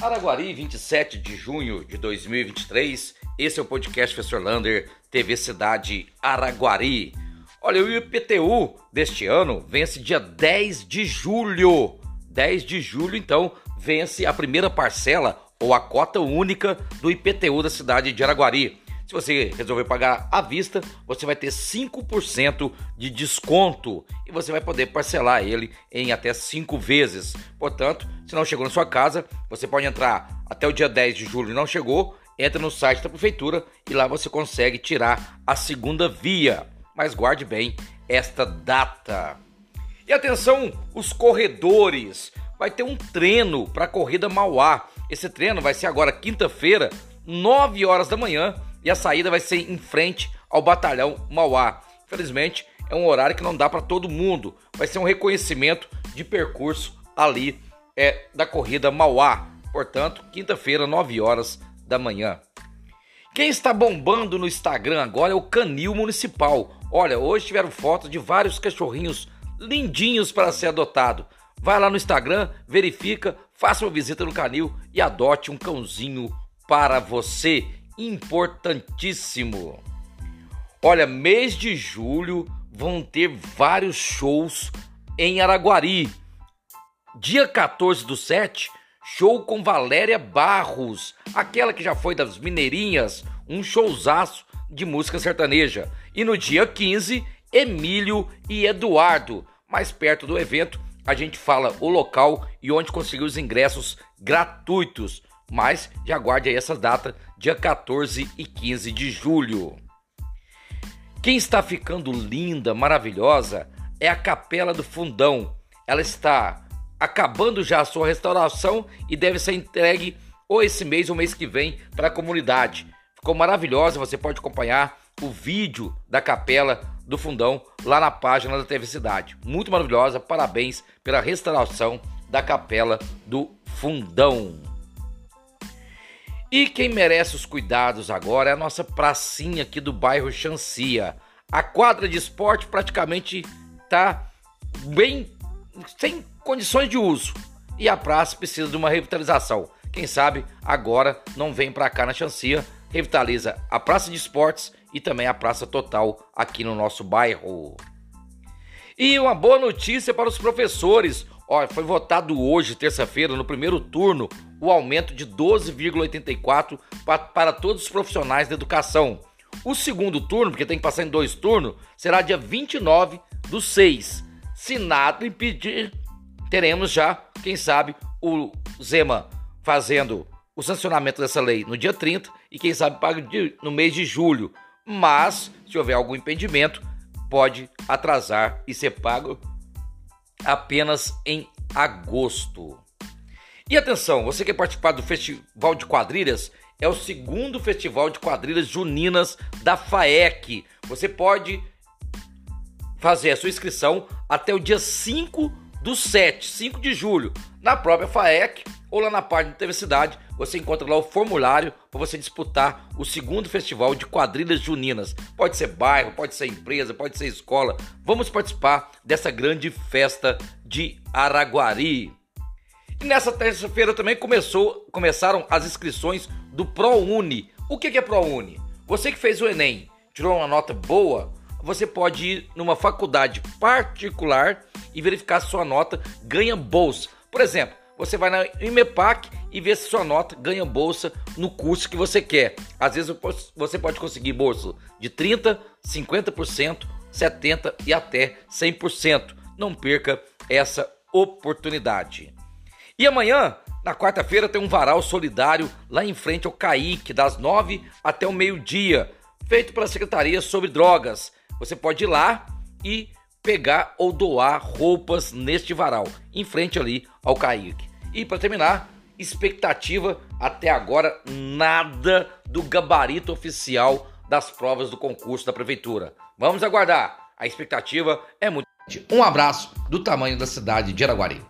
Araguari, 27 de junho de 2023. Esse é o podcast Professor Lander, TV Cidade Araguari. Olha, o IPTU deste ano vence dia 10 de julho. 10 de julho, então, vence a primeira parcela ou a cota única do IPTU da cidade de Araguari. Se você resolver pagar à vista, você vai ter 5% de desconto e você vai poder parcelar ele em até 5 vezes. Portanto, se não chegou na sua casa, você pode entrar até o dia 10 de julho e não chegou, entra no site da prefeitura e lá você consegue tirar a segunda via. Mas guarde bem esta data. E atenção, os corredores. Vai ter um treino para a corrida Mauá. Esse treino vai ser agora quinta-feira, 9 horas da manhã e a saída vai ser em frente ao batalhão Mauá. Infelizmente, é um horário que não dá para todo mundo. Vai ser um reconhecimento de percurso ali é da corrida Mauá. Portanto, quinta-feira, 9 horas da manhã. Quem está bombando no Instagram agora é o Canil Municipal. Olha, hoje tiveram fotos de vários cachorrinhos lindinhos para ser adotado. Vai lá no Instagram, verifica, faça uma visita no Canil e adote um cãozinho para você importantíssimo. Olha, mês de julho vão ter vários shows em Araguari. Dia 14 do 7, show com Valéria Barros, aquela que já foi das Mineirinhas, um showzaço de música sertaneja. E no dia 15, Emílio e Eduardo. Mais perto do evento, a gente fala o local e onde conseguir os ingressos gratuitos. Mas já aguarde aí essa data, dia 14 e 15 de julho. Quem está ficando linda, maravilhosa, é a Capela do Fundão. Ela está acabando já a sua restauração e deve ser entregue ou esse mês ou mês que vem para a comunidade. Ficou maravilhosa, você pode acompanhar o vídeo da Capela do Fundão lá na página da TV Cidade. Muito maravilhosa, parabéns pela restauração da Capela do Fundão. E quem merece os cuidados agora é a nossa pracinha aqui do bairro Chancia. A quadra de esporte praticamente está bem sem condições de uso e a praça precisa de uma revitalização. Quem sabe agora não vem para cá na Chancia, revitaliza a praça de esportes e também a praça total aqui no nosso bairro. E uma boa notícia para os professores. Olha, foi votado hoje, terça-feira, no primeiro turno, o aumento de 12,84 para, todos os profissionais da educação. O segundo turno, porque tem que passar em dois turnos, será dia 29 do 6. Se nada impedir, teremos já, quem sabe, o Zema fazendo o sancionamento dessa lei no dia 30 e quem sabe paga no mês de julho. Mas, se houver algum impedimento, pode atrasar e ser pago apenas em agosto. E atenção, você quer participar do Festival de Quadrilhas? É o segundo Festival de Quadrilhas Juninas da FAEC. Você pode fazer a sua inscrição até o dia 5 do 7, 5 de julho, na própria FAEC ou lá na página da TV Cidade. Você encontra lá o formulário para você disputar o segundo Festival de Quadrilhas Juninas. Pode ser bairro, pode ser empresa, pode ser escola. Vamos participar dessa grande festa de Araguari. E nessa terça-feira também começou, começaram as inscrições do ProUni. O que é ProUni? Você que fez o Enem, tirou uma nota boa, você pode ir numa faculdade particular e verificar se sua nota ganha bolsa. Por exemplo, você vai na IMEPAC e vê se sua nota ganha bolsa no curso que você quer. Às vezes você pode conseguir bolsa de 30%, 50%, 70% e até 100%. Não perca essa oportunidade. E amanhã, na quarta-feira, tem um varal solidário lá em frente ao Caique, das nove até o meio-dia, feito pela Secretaria sobre Drogas. Você pode ir lá e pegar ou doar roupas neste varal, em frente ali ao Caique. E para terminar, expectativa até agora nada do gabarito oficial das provas do concurso da prefeitura. Vamos aguardar. A expectativa é muito. Um abraço do tamanho da cidade de Araguari.